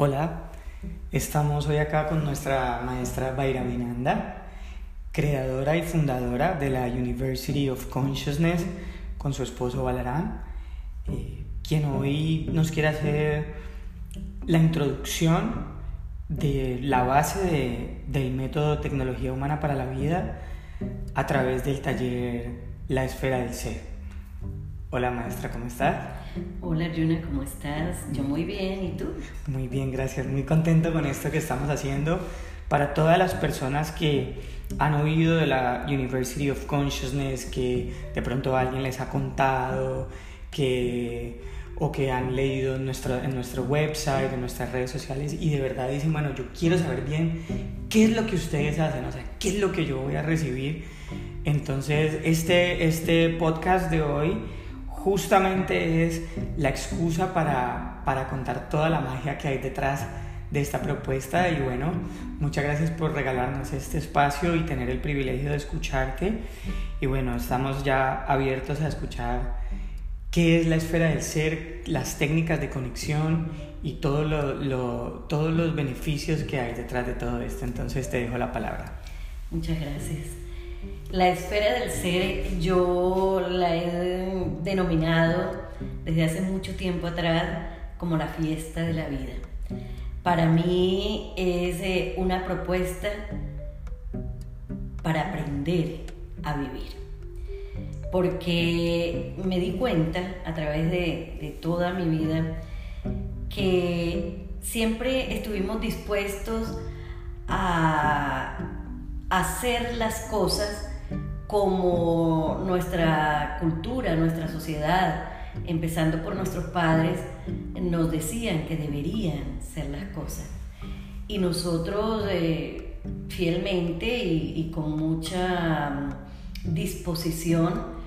Hola, estamos hoy acá con nuestra maestra Baira Minanda, creadora y fundadora de la University of Consciousness con su esposo Balarán, eh, quien hoy nos quiere hacer la introducción de la base del método tecnología humana para la vida a través del taller La esfera del ser. Hola maestra, ¿cómo estás? Hola Yuna, ¿cómo estás? Yo muy bien, ¿y tú? Muy bien, gracias. Muy contento con esto que estamos haciendo. Para todas las personas que han oído de la University of Consciousness, que de pronto alguien les ha contado, que, o que han leído en nuestro, en nuestro website, en nuestras redes sociales, y de verdad dicen, bueno, yo quiero saber bien qué es lo que ustedes hacen, o sea, qué es lo que yo voy a recibir. Entonces, este, este podcast de hoy justamente es la excusa para, para contar toda la magia que hay detrás de esta propuesta y bueno, muchas gracias por regalarnos este espacio y tener el privilegio de escucharte y bueno, estamos ya abiertos a escuchar qué es la esfera del ser, las técnicas de conexión y todo lo, todos los beneficios que hay detrás de todo esto. Entonces te dejo la palabra. Muchas gracias. La esfera del ser yo la he denominado desde hace mucho tiempo atrás como la fiesta de la vida. Para mí es eh, una propuesta para aprender a vivir. Porque me di cuenta a través de, de toda mi vida que siempre estuvimos dispuestos a hacer las cosas como nuestra cultura, nuestra sociedad, empezando por nuestros padres, nos decían que deberían ser las cosas. Y nosotros eh, fielmente y, con mucha mm, disposición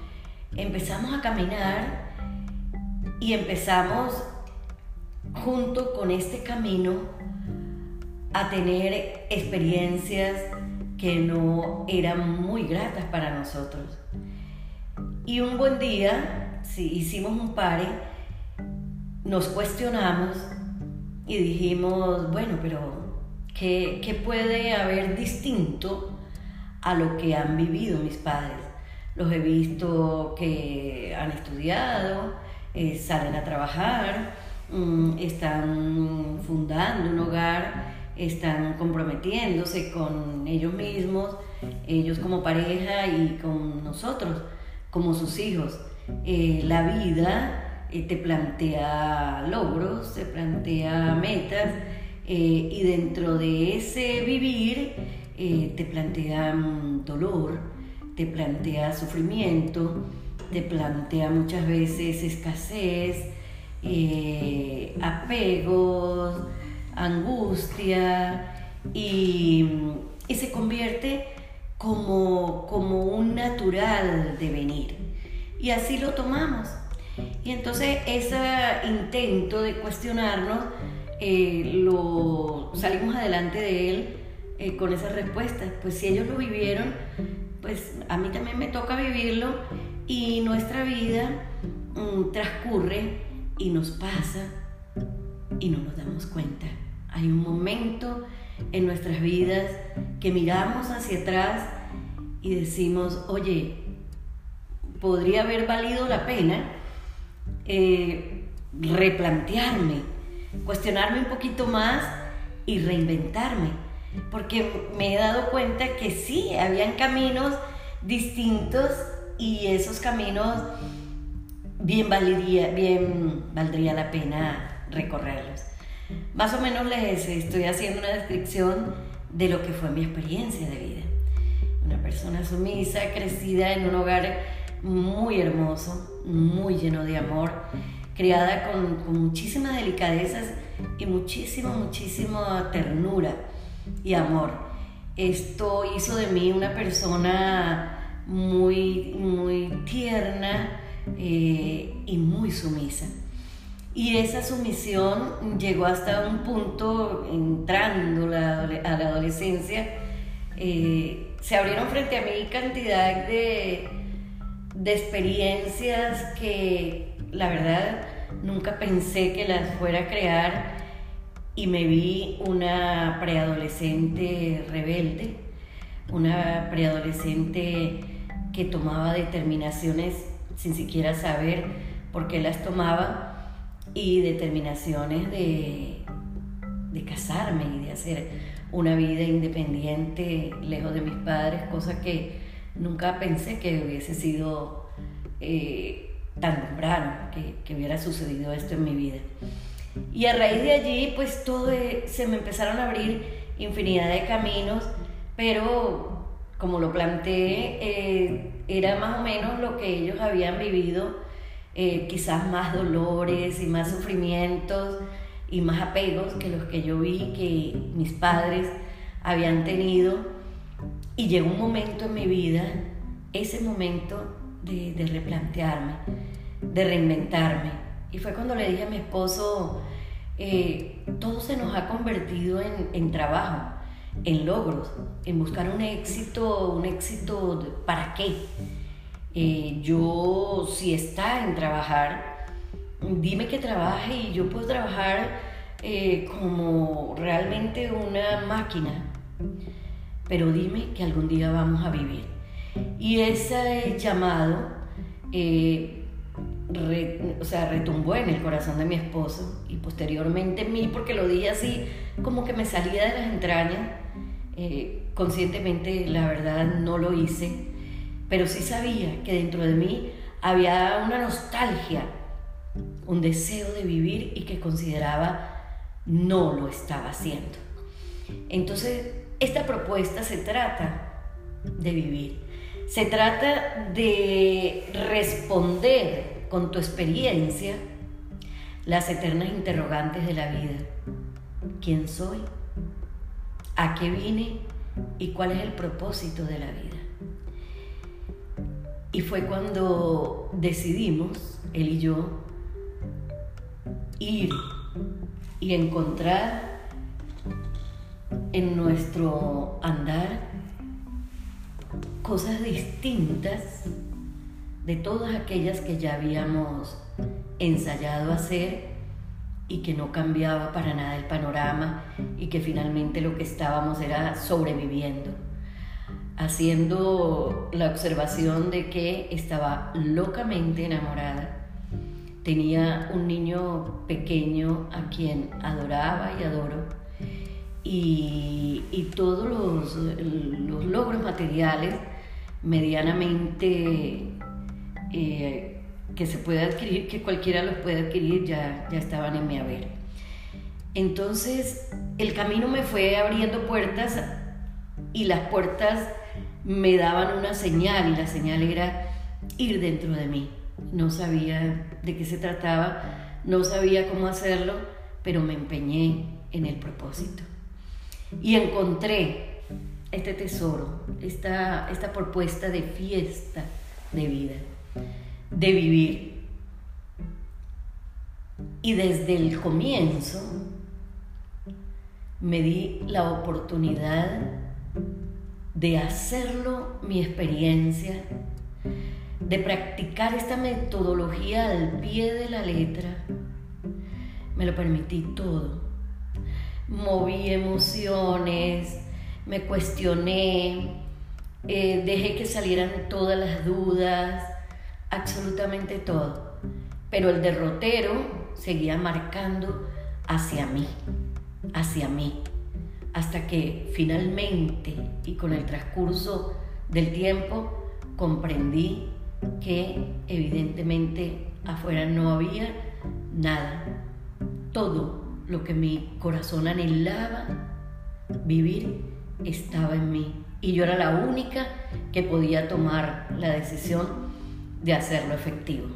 empezamos a caminar y empezamos junto con este camino a tener experiencias que no eran muy gratas para nosotros. Y un buen día, si hicimos un pare, nos cuestionamos y dijimos, bueno, pero ¿qué, ¿qué, puede haber distinto a lo que han vivido mis padres? Los he visto que han estudiado, eh, salen a trabajar, mm, están fundando un hogar están comprometiéndose con ellos mismos, ellos como pareja y con nosotros como sus hijos. Eh, la vida eh, te plantea logros, te plantea metas eh, y dentro de ese vivir te plantea dolor, te plantea sufrimiento, te plantea muchas veces escasez, apegos, angustia y, se convierte como, como un natural devenir. Y así lo tomamos. Y entonces ese intento de cuestionarnos, eh, lo salimos adelante de él eh, con esas respuestas. Pues si ellos lo vivieron, pues a mí también me toca vivirlo y nuestra vida mm, transcurre y nos pasa y no nos damos cuenta. Hay un momento en nuestras vidas que miramos hacia atrás y decimos, oye, podría haber valido la pena eh, replantearme, cuestionarme un poquito más y reinventarme, porque me he dado cuenta que sí, habían caminos distintos y esos caminos bien, valdría, bien valdría la pena recorrerlos. Más o menos les estoy haciendo una descripción de lo que fue mi experiencia de vida. Una persona sumisa, crecida en un hogar muy hermoso, muy lleno de amor, criada con, muchísimas delicadezas y muchísima, muchísima ternura y amor. Esto hizo de mí una persona muy, muy tierna eh, y muy sumisa. Y esa sumisión llegó hasta un punto, entrando a la adolescencia, eh, se abrieron frente a mí cantidad de, de experiencias que la verdad nunca pensé que las fuera a crear. Y me vi una preadolescente rebelde, una preadolescente que tomaba determinaciones sin siquiera saber por qué las tomaba y determinaciones de, de casarme y de hacer una vida independiente lejos de mis padres, cosa que nunca pensé que hubiese sido eh, tan temprano, que, que hubiera sucedido esto en mi vida. Y a raíz de allí, pues todo e, se me empezaron a abrir infinidad de caminos, pero como lo planteé, eh, era más o menos lo que ellos habían vivido, eh, quizás más dolores y más sufrimientos y más apegos que los que yo vi que mis padres habían tenido. Y llegó un momento en mi vida, ese momento de, de replantearme, de reinventarme y fue cuando le dije a mi esposo, eh, todo se nos ha convertido en, trabajo, en logros, en buscar un éxito, un éxito, ¿para qué? Eh, yo, si está en trabajar, dime que trabaje y yo puedo trabajar eh, como realmente una máquina, pero dime que algún día vamos a vivir. Y ese llamado o sea, retumbó en el corazón de mi esposo y posteriormente en porque lo dije así, como que me salía de las entrañas. Eh, conscientemente, la verdad, no lo hice, pero sí sabía que dentro de mí había una nostalgia, un deseo de vivir y que consideraba no lo estaba haciendo. Entonces, esta propuesta se trata de vivir, se trata de responder con tu experiencia las eternas interrogantes de la vida. ¿Quién soy? ¿A qué vine? ¿Y cuál es el propósito de la vida? Y fue cuando decidimos, él y yo, ir y encontrar en nuestro andar cosas distintas de todas aquellas que ya habíamos ensayado hacer y que no cambiaba para nada el panorama y que finalmente lo que estábamos era sobreviviendo, haciendo la observación de que estaba locamente enamorada. Tenía un niño pequeño a quien adoraba y adoro y, todos los, logros materiales medianamente eh, que se puede adquirir, que cualquiera los puede adquirir, ya, ya estaban en mi haber. Entonces el camino me fue abriendo puertas y las puertas me daban una señal y la señal era ir dentro de mí. No sabía de qué se trataba, no sabía cómo hacerlo, pero me empeñé en el propósito. Y encontré este tesoro, esta, esta propuesta de fiesta de vida de vivir. Y desde el comienzo me di la oportunidad de hacerlo mi experiencia, de practicar esta metodología al pie de la letra. Me lo permití todo. Moví emociones, me cuestioné, eh, dejé que salieran todas las dudas, absolutamente todo. Pero el derrotero seguía marcando hacia mí, hacia mí, hasta que finalmente y con el transcurso del tiempo comprendí que evidentemente afuera no había nada. Todo lo que mi corazón anhelaba vivir estaba en mí. Y yo era la única que podía tomar la decisión de hacerlo efectivo.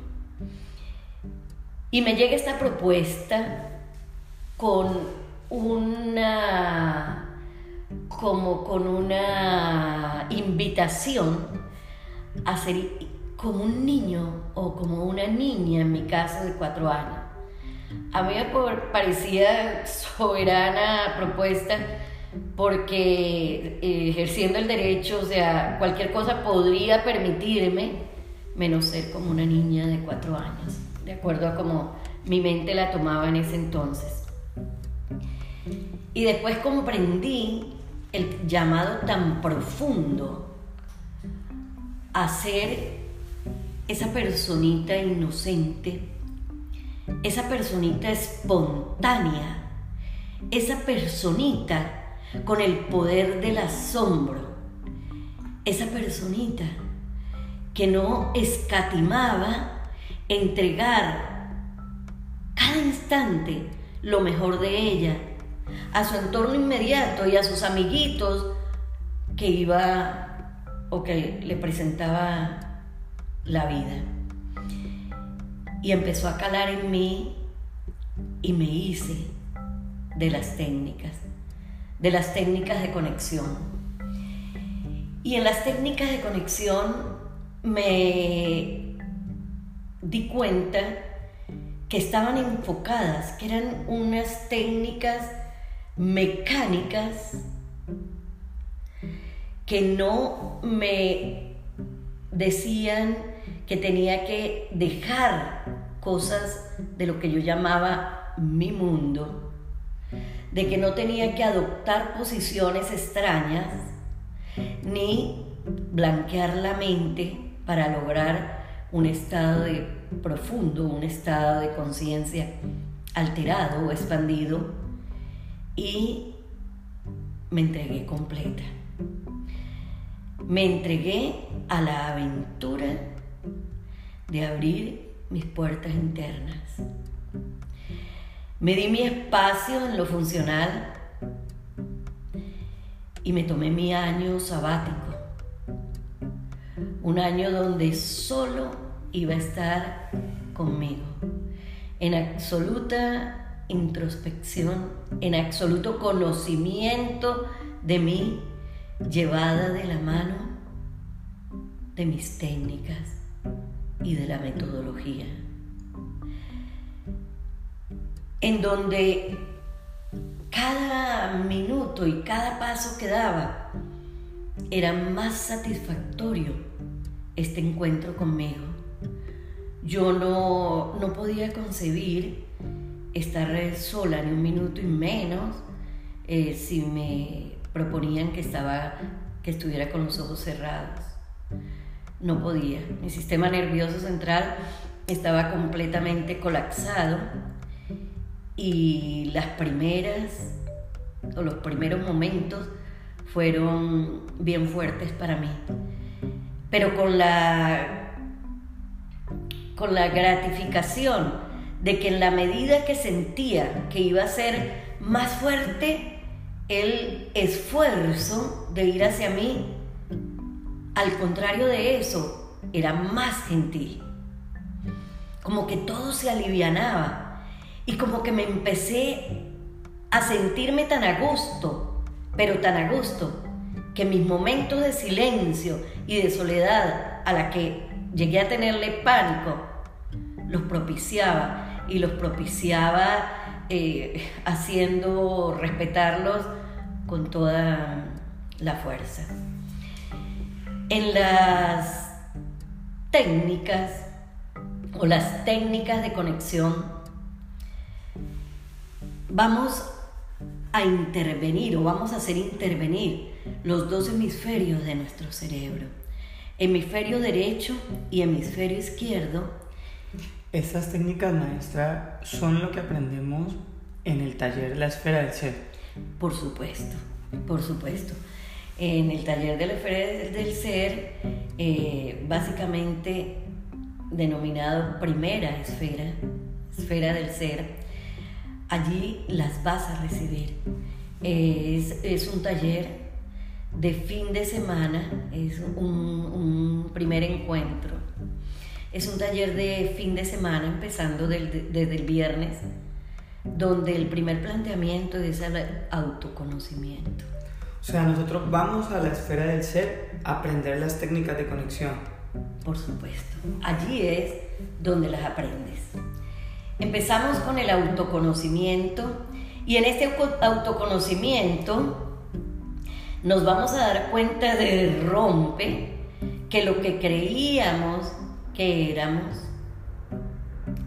Y me llega esta propuesta con una como con una invitación a ser como un niño o como una niña en mi caso de cuatro años. A mí me parecía soberana propuesta porque eh, ejerciendo el derecho, o sea, cualquier cosa podría permitirme menos ser como una niña de cuatro años, de acuerdo a cómo mi mente la tomaba en ese entonces. Y después comprendí el llamado tan profundo a ser esa personita inocente, esa personita espontánea, esa personita con el poder del asombro, esa personita que no escatimaba entregar cada instante lo mejor de ella a su entorno inmediato y a sus amiguitos que iba o que le presentaba la vida. Y empezó a calar en mí y me hice de las técnicas, de las técnicas de conexión. Y en las técnicas de conexión me di cuenta que estaban enfocadas, que eran unas técnicas mecánicas que no me decían que tenía que dejar cosas de lo que yo llamaba mi mundo, de que no tenía que adoptar posiciones extrañas, ni blanquear la mente para lograr un estado de profundo, un estado de conciencia alterado o expandido y me entregué completa. Me entregué a la aventura de abrir mis puertas internas. Me di mi espacio en lo funcional y me tomé mi año sabático. Un año donde solo iba a estar conmigo, en absoluta introspección, en absoluto conocimiento de mí, llevada de la mano de mis técnicas y de la metodología. En donde cada minuto y cada paso que daba era más satisfactorio este encuentro conmigo. Yo no, no podía concebir estar sola ni un minuto y menos eh, si me proponían que, estaba, que estuviera con los ojos cerrados. No podía. Mi sistema nervioso central estaba completamente colapsado y las primeras o los primeros momentos fueron bien fuertes para mí. Pero con la, con la gratificación de que en la medida que sentía que iba a ser más fuerte el esfuerzo de ir hacia mí, al contrario de eso, era más gentil. Como que todo se alivianaba y como que me empecé a sentirme tan a gusto, pero tan a gusto, que mis momentos de silencio y de soledad a la que llegué a tenerle pánico, los propiciaba y los propiciaba eh, haciendo respetarlos con toda la fuerza. En las técnicas o las técnicas de conexión vamos a intervenir o vamos a hacer intervenir los dos hemisferios de nuestro cerebro, hemisferio derecho y hemisferio izquierdo, estas técnicas, maestra, son lo que aprendemos en el taller La Esfera del Ser. Por supuesto, por supuesto. En el taller de la Esfera del Ser, eh, básicamente denominado primera esfera, esfera del ser, allí las vas a recibir. Es, un taller de fin de semana, es un primer encuentro es un taller de fin de semana, empezando desde el viernes, donde el primer planteamiento es el autoconocimiento. O sea, nosotros vamos a la esfera del ser a aprender las técnicas de conexión. Por supuesto. Allí es donde las aprendes. Empezamos con el autoconocimiento y en este autoconocimiento nos vamos a dar cuenta de rompe que lo que creíamos que éramos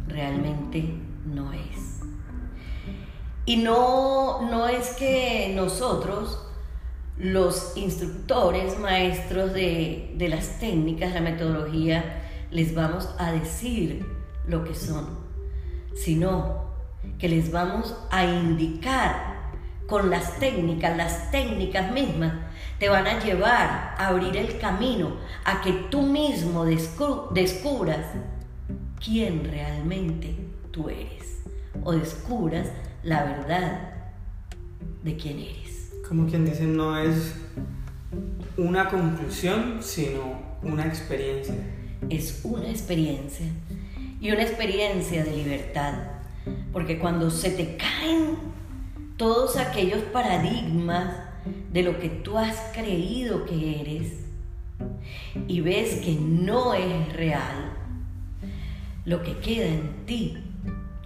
realmente no es. Y no, no es que nosotros, los instructores, maestros de, de las técnicas, la metodología, les vamos a decir lo que son, sino que les vamos a indicar con las técnicas, las técnicas mismas, te van a llevar a abrir el camino a que tú mismo descubras quién realmente tú eres o descubras la verdad de quién eres. Como quien dice, no es una conclusión, sino una experiencia. Es una experiencia y una experiencia de libertad, porque cuando se te caen todos aquellos paradigmas de lo que tú has creído que eres y ves que no es real, lo que queda en ti,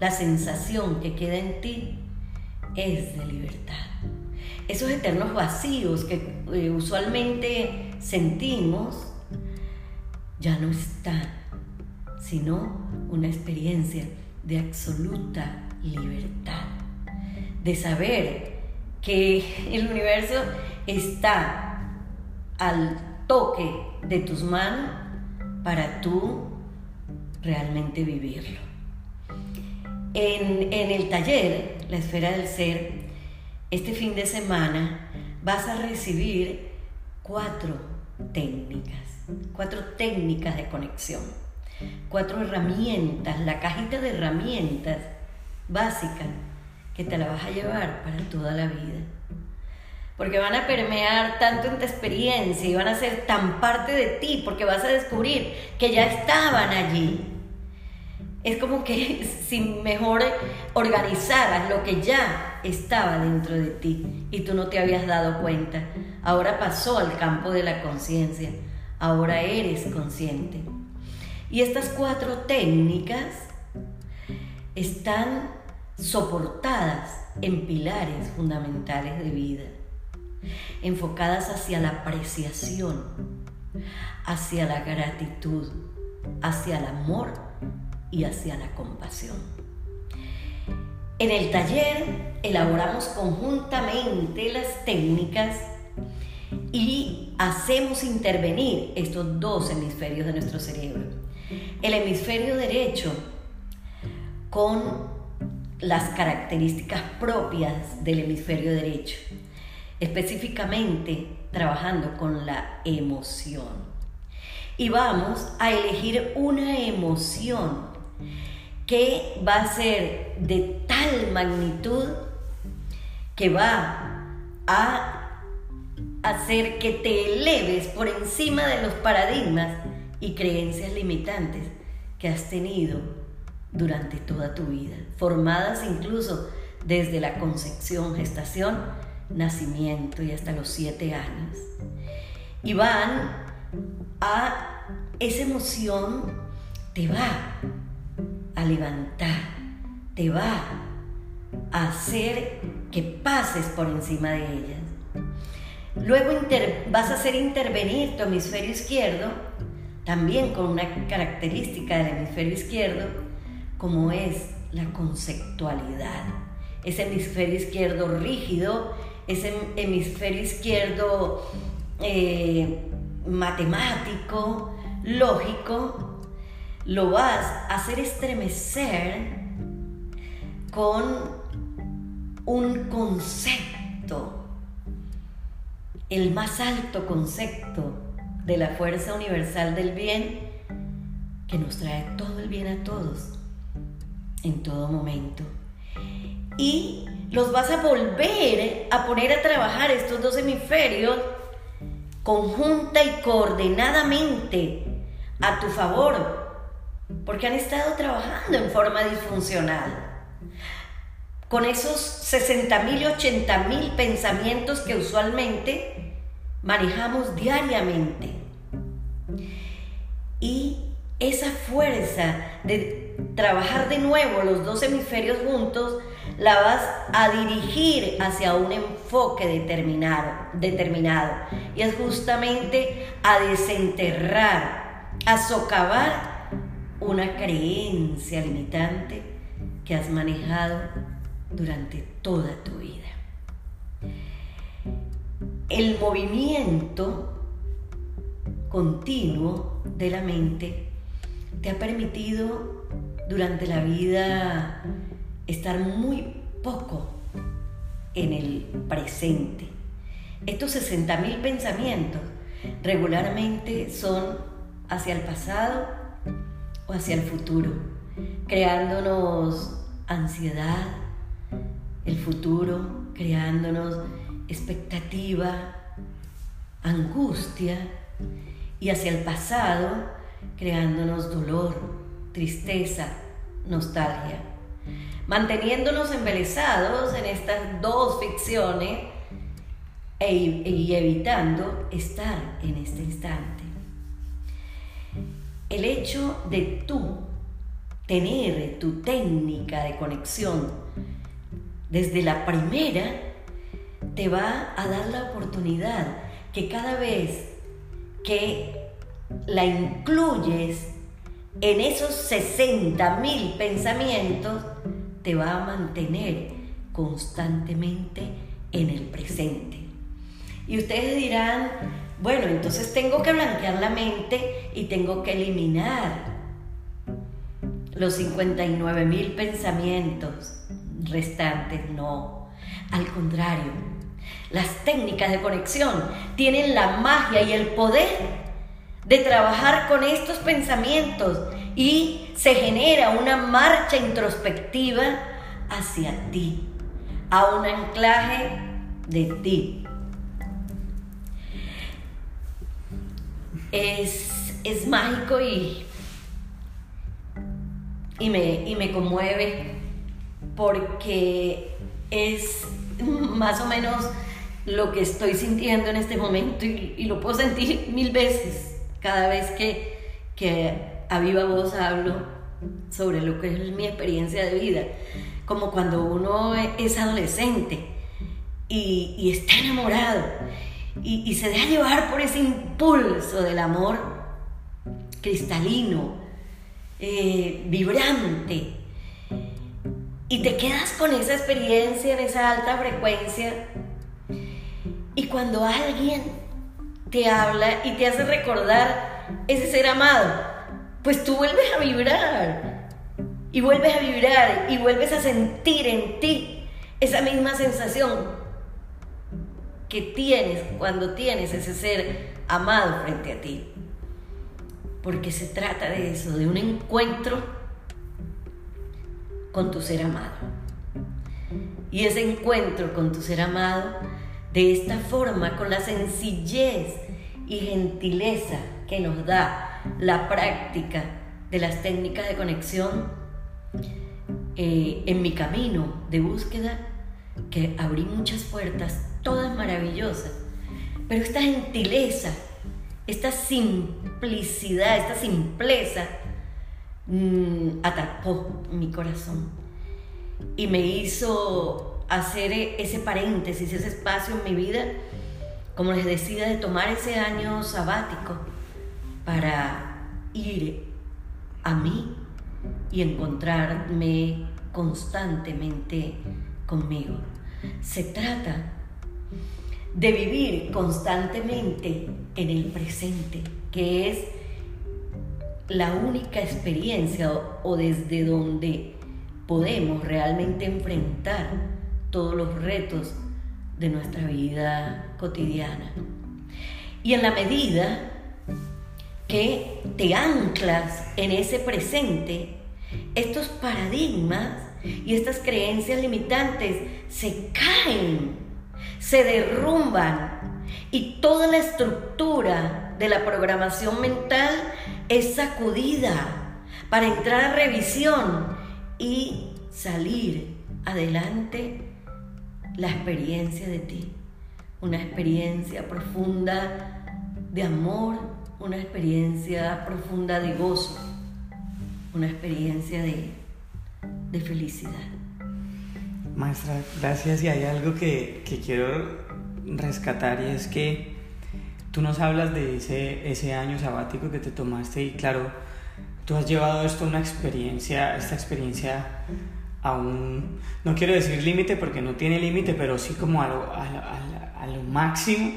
la sensación que queda en ti es de libertad. Esos eternos vacíos que eh, usualmente sentimos ya no están, sino una experiencia de absoluta libertad de saber que el universo está al toque de tus manos para tú realmente vivirlo. En, en, el taller, la esfera del ser, este fin de semana vas a recibir cuatro técnicas, cuatro técnicas de conexión, cuatro herramientas, la cajita de herramientas básicas que te la vas a llevar para toda la vida. Porque van a permear tanto en tu experiencia y van a ser tan parte de ti, porque vas a descubrir que ya estaban allí. Es como que si mejor organizaras lo que ya estaba dentro de ti y tú no te habías dado cuenta. Ahora pasó al campo de la conciencia. Ahora eres consciente. Y estas cuatro técnicas están soportadas en pilares fundamentales de vida, enfocadas hacia la apreciación, hacia la gratitud, hacia el amor y hacia la compasión. En el taller elaboramos conjuntamente las técnicas y hacemos intervenir estos dos hemisferios de nuestro cerebro. El hemisferio derecho con las características propias del hemisferio derecho, específicamente trabajando con la emoción. Y vamos a elegir una emoción que va a ser de tal magnitud que va a hacer que te eleves por encima de los paradigmas y creencias limitantes que has tenido durante toda tu vida, formadas incluso desde la concepción, gestación, nacimiento y hasta los siete años. Y van a esa emoción, te va a levantar, te va a hacer que pases por encima de ellas. Luego vas a hacer intervenir tu hemisferio izquierdo, también con una característica del hemisferio izquierdo, como es la conceptualidad. Ese hemisferio izquierdo rígido, ese hemisferio izquierdo eh, matemático, lógico, lo vas a hacer estremecer con un concepto, el más alto concepto de la fuerza universal del bien que nos trae todo el bien a todos en todo momento. Y los vas a volver a poner a trabajar estos dos hemisferios conjunta y coordinadamente a tu favor, porque han estado trabajando en forma disfuncional. Con esos 60 mil y 80 mil pensamientos que usualmente manejamos diariamente. Y esa fuerza de trabajar de nuevo los dos hemisferios juntos, la vas a dirigir hacia un enfoque determinado, determinado. Y es justamente a desenterrar, a socavar una creencia limitante que has manejado durante toda tu vida. El movimiento continuo de la mente te ha permitido durante la vida estar muy poco en el presente. Estos 60.000 pensamientos regularmente son hacia el pasado o hacia el futuro, creándonos ansiedad, el futuro, creándonos expectativa, angustia y hacia el pasado, creándonos dolor, tristeza, nostalgia, manteniéndonos embelesados en estas dos ficciones e, y evitando estar en este instante. El hecho de tú tener tu técnica de conexión desde la primera te va a dar la oportunidad que cada vez que la incluyes en esos 60 mil pensamientos, te va a mantener constantemente en el presente. Y ustedes dirán, bueno, entonces tengo que blanquear la mente y tengo que eliminar los 59 mil pensamientos restantes. No, al contrario, las técnicas de conexión tienen la magia y el poder de trabajar con estos pensamientos y se genera una marcha introspectiva hacia ti, a un anclaje de ti. Es, es mágico y, y, me, y me conmueve porque es más o menos lo que estoy sintiendo en este momento y, y lo puedo sentir mil veces cada vez que, que a viva voz hablo sobre lo que es mi experiencia de vida, como cuando uno es adolescente y, está enamorado y, se deja llevar por ese impulso del amor cristalino, eh, vibrante, y te quedas con esa experiencia en esa alta frecuencia, y cuando alguien te habla y te hace recordar ese ser amado, pues tú vuelves a vibrar y vuelves a vibrar y vuelves a sentir en ti esa misma sensación que tienes cuando tienes ese ser amado frente a ti. Porque se trata de eso, de un encuentro con tu ser amado. Y ese encuentro con tu ser amado de esta forma, con la sencillez y gentileza que nos da la práctica de las técnicas de conexión, eh, en mi camino de búsqueda, que abrí muchas puertas, todas maravillosas, pero esta gentileza, esta simplicidad, esta simpleza, mmm, mi corazón y me hizo hacer ese paréntesis, ese espacio en mi vida, como les decía, de tomar ese año sabático para ir a mí y encontrarme constantemente conmigo. Se trata de vivir constantemente en el presente, que es la única experiencia o, desde donde podemos realmente enfrentar todos los retos de nuestra vida Y en la medida que te anclas en ese presente, estos paradigmas y estas creencias limitantes se caen, se derrumban y toda la estructura de la programación mental es sacudida para entrar a revisión y salir adelante la experiencia de ti, una experiencia profunda de amor, una experiencia profunda de gozo, una experiencia de, de felicidad. Maestra, gracias. Y hay algo que, que, quiero rescatar y es que tú nos hablas de ese, ese año sabático que te tomaste y claro, tú has llevado esto a una experiencia, esta experiencia a un, no quiero decir límite porque no tiene límite, pero sí como a lo, a, lo máximo.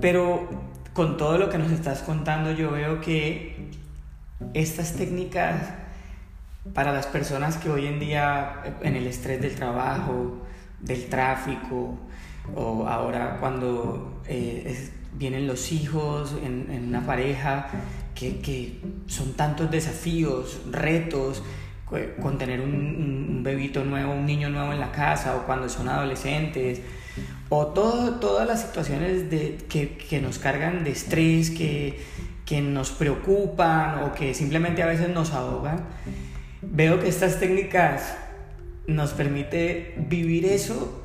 Pero con todo lo que nos estás contando yo veo que estas técnicas para las personas que hoy en día en el estrés del trabajo, del tráfico, o ahora cuando eh, vienen los hijos en, una pareja, que, que, son tantos desafíos, retos, con tener un, bebito nuevo, un niño nuevo en la casa o cuando son adolescentes, o todo, todas las situaciones de, que, que, nos cargan de estrés, que, que nos preocupan o que simplemente a veces nos ahogan, veo que estas técnicas nos permite vivir eso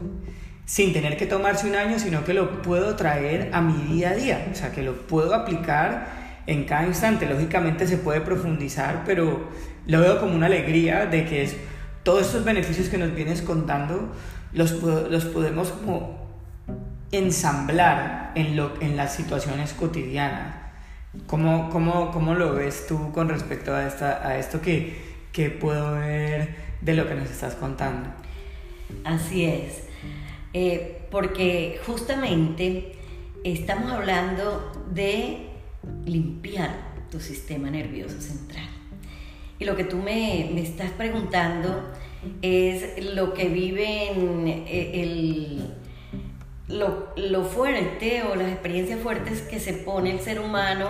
sin tener que tomarse un año, sino que lo puedo traer a mi día a día, o sea, que lo puedo aplicar en cada instante. Lógicamente se puede profundizar, pero lo veo como una alegría de que es, todos estos beneficios que nos vienes contando los, los podemos como ensamblar en, lo, en las situaciones cotidianas. ¿Cómo, cómo, cómo lo ves tú con respecto a, esta, a esto que, que puedo ver de lo que nos estás contando? Así es, eh, porque justamente estamos hablando de limpiar tu sistema nervioso central. Y lo que tú me, me estás preguntando es lo que vive en eh, el, lo, lo, fuerte o las experiencias fuertes que se pone el ser humano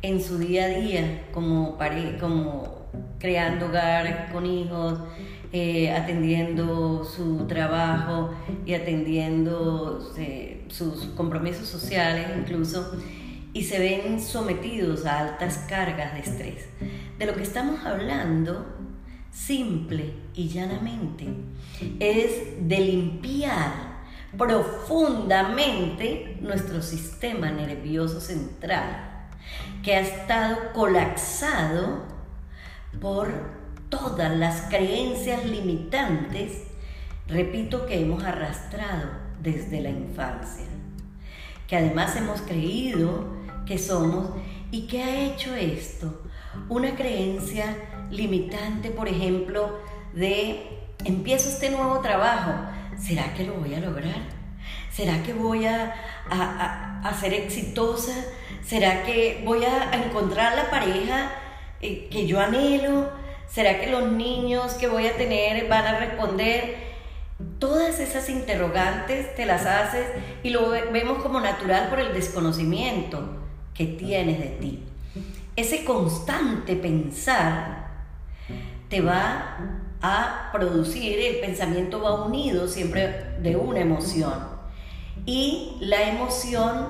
en su día a día, como, como creando hogar con hijos, eh, atendiendo su trabajo y atendiendo eh, sus compromisos sociales incluso y se ven sometidos a altas cargas de estrés. De lo que estamos hablando, simple y llanamente, es de limpiar profundamente nuestro sistema nervioso central, que ha estado colapsado por todas las creencias limitantes, repito, que hemos arrastrado desde la infancia, que además hemos creído que somos y que ha hecho esto. Una creencia limitante, por ejemplo, de empiezo este nuevo trabajo, ¿será que lo voy a lograr? ¿Será que voy a, a, ser exitosa? ¿Será que voy a, encontrar la pareja eh, que yo anhelo? ¿Será que los niños que voy a tener van a responder? Todas esas interrogantes te las haces y lo vemos como natural por el desconocimiento que tienes de ti. Ese constante pensar te va a producir, el pensamiento va unido siempre de una emoción y la emoción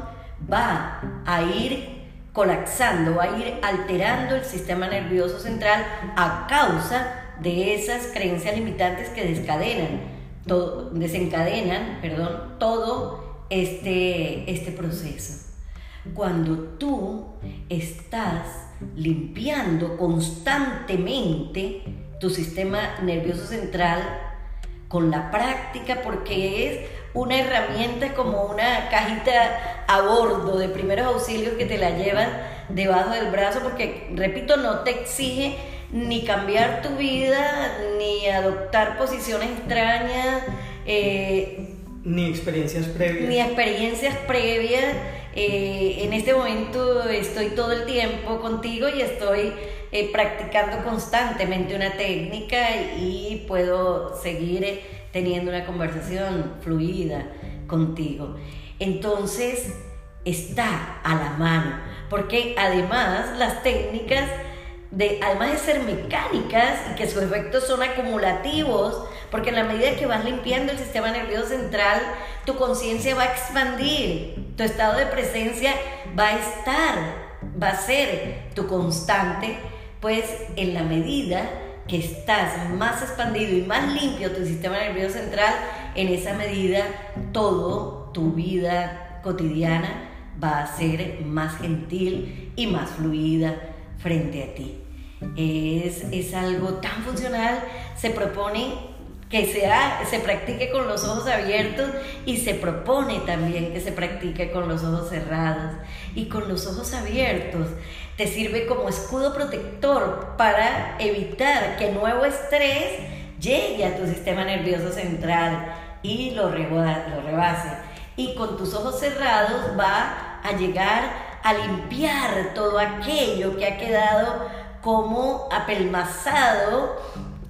va a ir colapsando, va a ir alterando el sistema nervioso central a causa de esas creencias limitantes que descadenan, todo, desencadenan, perdón, todo este, este proceso. Cuando tú estás limpiando constantemente tu sistema nervioso central con la práctica, porque es una herramienta como una cajita a bordo de primeros auxilios que te la llevan debajo del brazo, porque, repito, no te exige ni cambiar tu vida, ni adoptar posiciones extrañas. Eh, ni experiencias previas. Ni experiencias previas eh, en este momento estoy todo el tiempo contigo y estoy eh, practicando constantemente una técnica y puedo seguir eh, teniendo una conversación fluida contigo. Entonces está a la mano, porque además las técnicas de, además de ser mecánicas y que sus efectos son acumulativos, porque en la medida que vas limpiando el sistema nervioso central, tu conciencia va a expandir, tu estado de presencia va a estar, va a ser tu constante, pues en la medida que estás más expandido y más limpio tu sistema nervioso central, en esa medida todo tu vida cotidiana va a ser más gentil y más fluida frente a ti. Es, es algo tan funcional, se propone que sea, se practique con los ojos abiertos y se propone también que se practique con los ojos cerrados. Y con los ojos abiertos te sirve como escudo protector para evitar que nuevo estrés llegue a tu sistema nervioso central y lo, lo rebase. Y con tus ojos cerrados va a llegar a limpiar todo aquello que ha quedado como apelmazado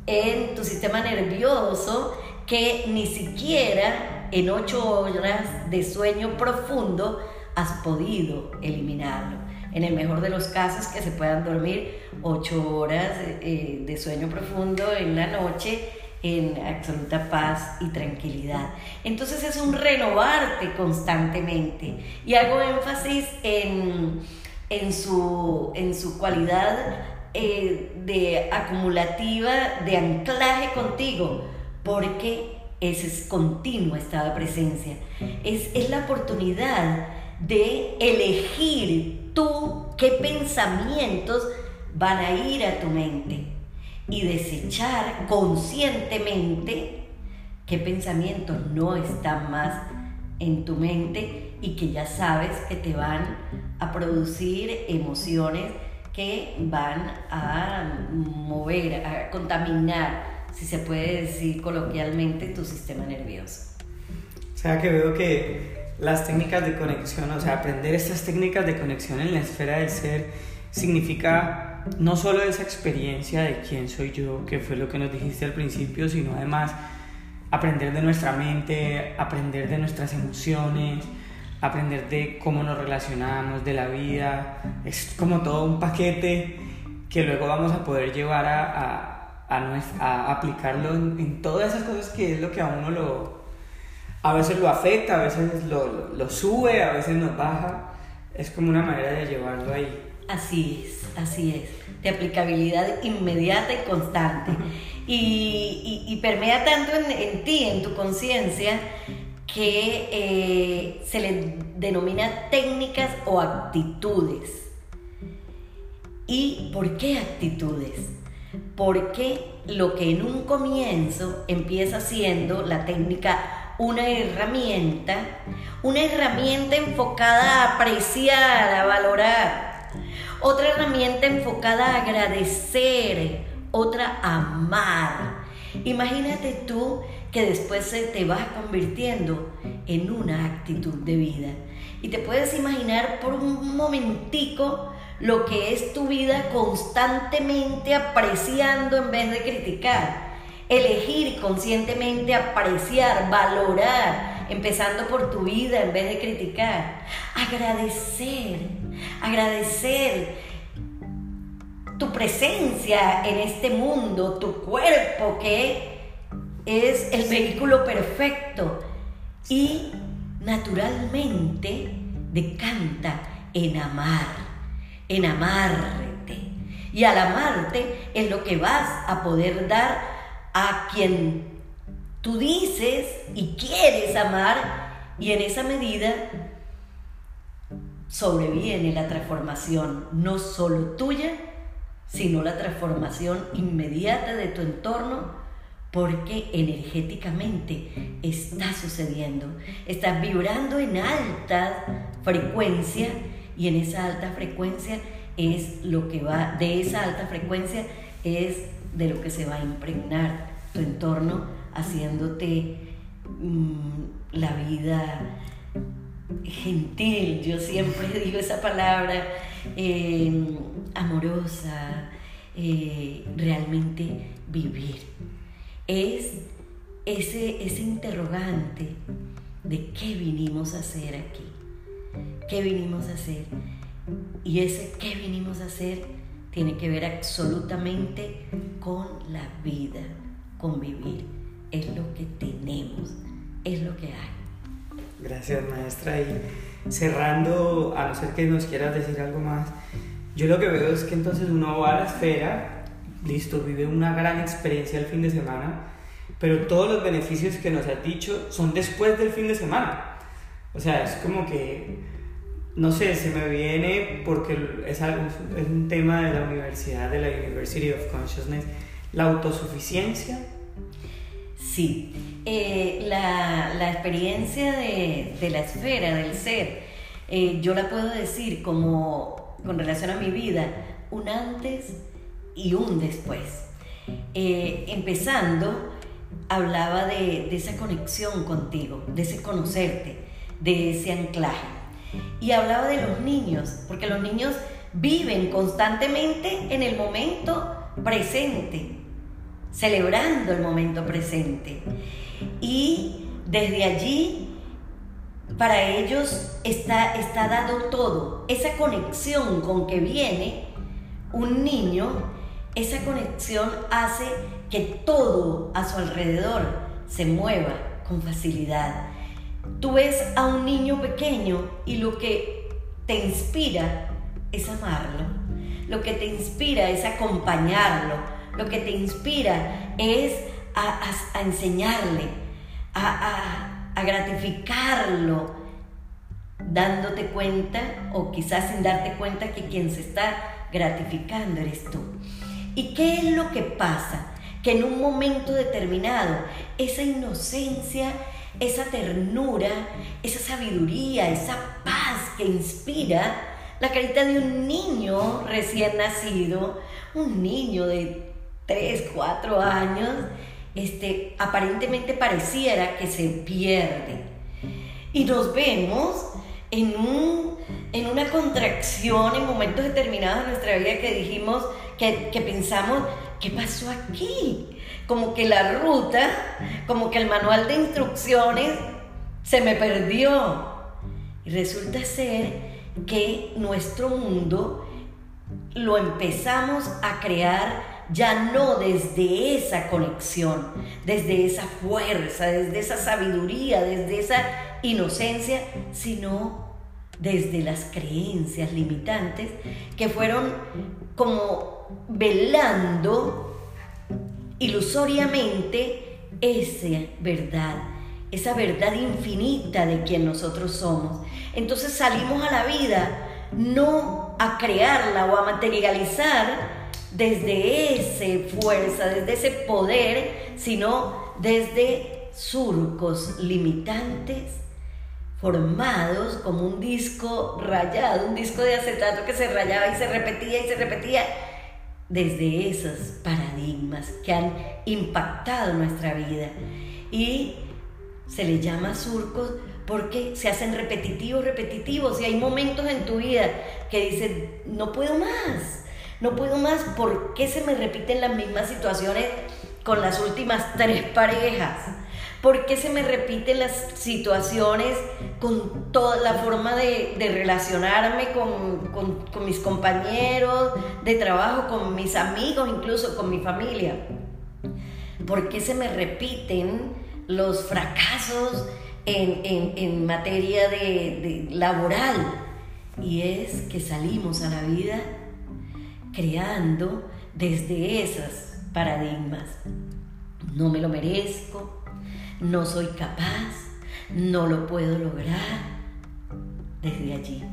en tu sistema nervioso que ni siquiera en ocho horas de sueño profundo has podido eliminarlo. En el mejor de los casos que se puedan dormir ocho horas eh, de sueño profundo en la noche en absoluta paz y tranquilidad. Entonces es un renovarte constantemente y hago énfasis en, en, su, en su cualidad eh, de acumulativa, de anclaje contigo, porque ese es continuo estado de presencia. Es, es la oportunidad de elegir tú qué pensamientos van a ir a tu mente y desechar conscientemente qué pensamientos no están más en tu mente y que ya sabes que te van a producir emociones que van a mover, a contaminar, si se puede decir coloquialmente, tu sistema nervioso. O sea que veo que las técnicas de conexión, o sea, aprender estas técnicas de conexión en la esfera del ser significa no solo esa experiencia de quién soy yo, que fue lo que nos dijiste al principio, sino además aprender de nuestra mente, aprender de nuestras emociones, aprender de cómo nos relacionamos, de la vida. Es como todo un paquete que luego vamos a poder llevar a, a, aplicarlo en, todas esas cosas que es lo que a uno lo... A veces lo afecta, a veces lo, lo, sube, a veces nos baja. Es como una manera de llevarlo ahí. Así es, así es. De aplicabilidad inmediata y constante. Y, y, permea tanto en, en ti, en tu conciencia, que eh, se le denomina técnicas o actitudes. ¿Y por qué actitudes? Porque lo que en un comienzo empieza siendo la técnica una herramienta, una herramienta enfocada a apreciar, a valorar, otra herramienta enfocada a agradecer, otra a amar. Imagínate tú que después se te va convirtiendo en una actitud de vida. Y te puedes imaginar por un momentico lo que es tu vida constantemente apreciando en vez de criticar. Elegir conscientemente apreciar, valorar, empezando por tu vida en vez de criticar. Agradecer, agradecer tu presencia en este mundo, tu cuerpo que es el vehículo perfecto y naturalmente decanta en amar, en amarte. Y al amarte es lo que vas a poder dar a quien tú dices y quieres amar y en esa medida sobreviene la transformación no solo tuya, sino la transformación inmediata de tu entorno porque energéticamente está sucediendo. Estás vibrando en alta frecuencia y en esa alta frecuencia es lo que va, de esa alta frecuencia es de lo que se va a impregnar tu entorno haciéndote mm, la vida gentil, yo siempre digo esa palabra, eh, amorosa, eh, realmente vivir es ese, ese interrogante de qué vinimos a hacer aquí, qué vinimos a hacer. Y ese qué vinimos a hacer tiene que ver absolutamente con la vida, con vivir. Es lo que tenemos, es lo que hay. Gracias maestra. Y cerrando, a no ser que nos quieras decir algo más, yo lo que veo es que entonces uno va a la esfera listo, vive una gran experiencia el fin de semana, pero todos los beneficios que nos has dicho son después del fin de semana. O sea, es como que, no sé, se me viene porque es, algo, es un tema de la universidad, de la University of Consciousness, la autosuficiencia. Sí, eh, la, la, experiencia de, de, la esfera, del ser, eh, yo la puedo decir como con relación a mi vida, un antes y un después. Eh, empezando, hablaba de, de esa conexión contigo, de ese conocerte, de ese anclaje. Y hablaba de los niños, porque los niños viven constantemente en el momento presente, celebrando el momento presente. Y desde allí, para ellos está, está dado todo. Esa conexión con que viene un niño, esa conexión hace que todo a su alrededor se mueva con facilidad. Tú ves a un niño pequeño y lo que te inspira es amarlo, lo que te inspira es acompañarlo, lo que te inspira es a, enseñarle, a, a gratificarlo, dándote cuenta o quizás sin darte cuenta que quien se está gratificando eres tú. ¿Y qué es lo que pasa? Que en un momento determinado esa inocencia, esa ternura, esa sabiduría, esa paz que inspira la carita de un niño recién nacido, un niño de 3, 4 años, este, aparentemente pareciera que se pierde. Y nos vemos en, un, en una contracción en momentos determinados de nuestra vida que dijimos, que, que pensamos, ¿qué pasó aquí? Como que la ruta, como que el manual de instrucciones se me perdió. Y resulta ser que nuestro mundo lo empezamos a crear ya no desde esa conexión, desde esa fuerza, desde esa sabiduría, desde esa inocencia, sino desde las creencias limitantes que fueron como velando ilusoriamente esa verdad, esa verdad infinita de quien nosotros somos. Entonces salimos a la vida no a crearla o a materializar desde esa fuerza, desde ese poder, sino desde surcos limitantes formados como un disco rayado, un disco de acetato que se rayaba y se repetía y se repetía desde esos paradigmas que han impactado nuestra vida. Y se le llama surcos porque se hacen repetitivos, repetitivos, y hay momentos en tu vida que dices, no puedo más, no puedo más, ¿por qué se me repiten las mismas situaciones con las últimas tres parejas? ¿Por qué se me repiten las situaciones con toda la forma de, relacionarme con, mis compañeros de trabajo, con mis amigos, incluso con mi familia? ¿Por qué se me repiten los fracasos en, materia de, laboral. Y es que salimos a la vida creando desde esos paradigmas. No me lo merezco, no soy capaz, no lo puedo lograr. Desde allí.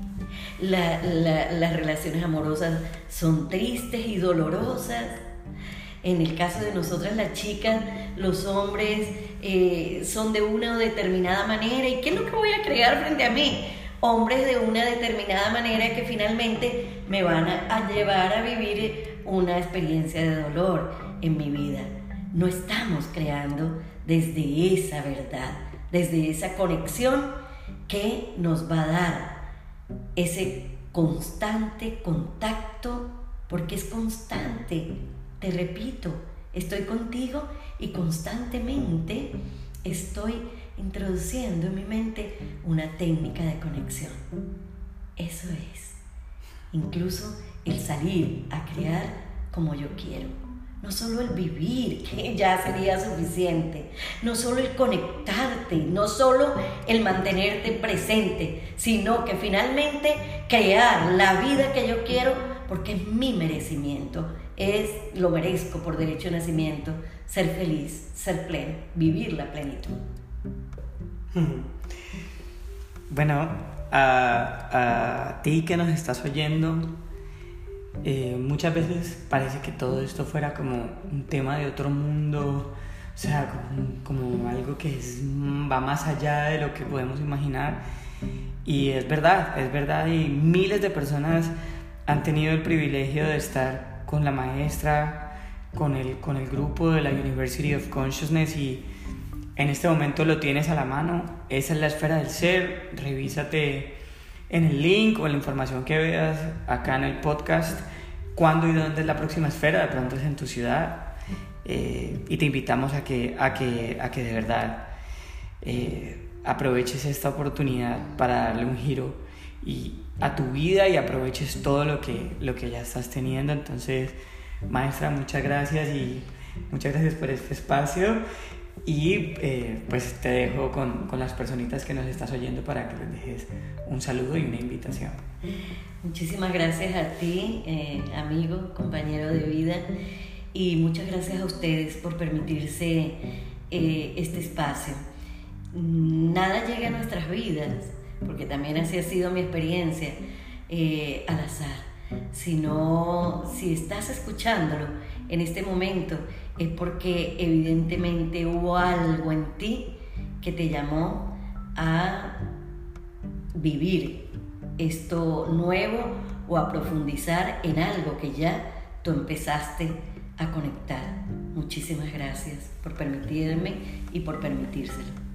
las relaciones amorosas son tristes y dolorosas. En el caso de nosotras las chicas, los hombres eh, son de una determinada manera. ¿Y qué es lo que voy a crear frente a mí? Hombres de una determinada manera que finalmente me van a, llevar a vivir una experiencia de dolor en mi vida. No estamos creando desde esa verdad, desde esa conexión que nos va a dar ese constante contacto, porque es constante, te repito, estoy contigo y constantemente estoy introduciendo en mi mente una técnica de conexión. Eso es. Incluso el salir a crear como yo quiero. No solo el vivir, que ya sería suficiente. No solo el conectarte, no solo el mantenerte presente, sino que finalmente crear la vida que yo quiero porque es mi merecimiento, es lo merezco por derecho de nacimiento, ser feliz, ser pleno, vivir la plenitud. Bueno, a, ti que nos estás oyendo, eh, muchas veces parece que todo esto fuera como un tema de otro mundo, o sea, como, algo que va más allá de lo que podemos imaginar. Y es verdad, es verdad, y miles de personas han tenido el privilegio de estar con la maestra, con el, con el grupo de la University of Consciousness y en este momento lo tienes a la mano. Esa es la esfera del ser. Revísate en el link o en la información que veas acá en el podcast cuándo y dónde es la próxima esfera. De pronto es en tu ciudad. Eh, y te invitamos a que, a que, a que de verdad eh, aproveches esta oportunidad para darle un giro y a tu vida y aproveches todo lo que, lo que ya estás teniendo. Entonces, maestra, muchas gracias y muchas gracias por este espacio. Y eh, pues te dejo con, con, las personitas que nos estás oyendo para que les dejes un saludo y una invitación. Muchísimas gracias a ti, eh, amigo, compañero de vida, y muchas gracias a ustedes por permitirse eh, este espacio. Nada llega a nuestras vidas porque también así ha sido mi experiencia, al azar, sino si estás escuchándolo en este momento es porque evidentemente hubo algo en ti que te llamó a vivir esto nuevo o a profundizar en algo que ya tú empezaste a conectar. Muchísimas gracias por permitirme y por permitírselo.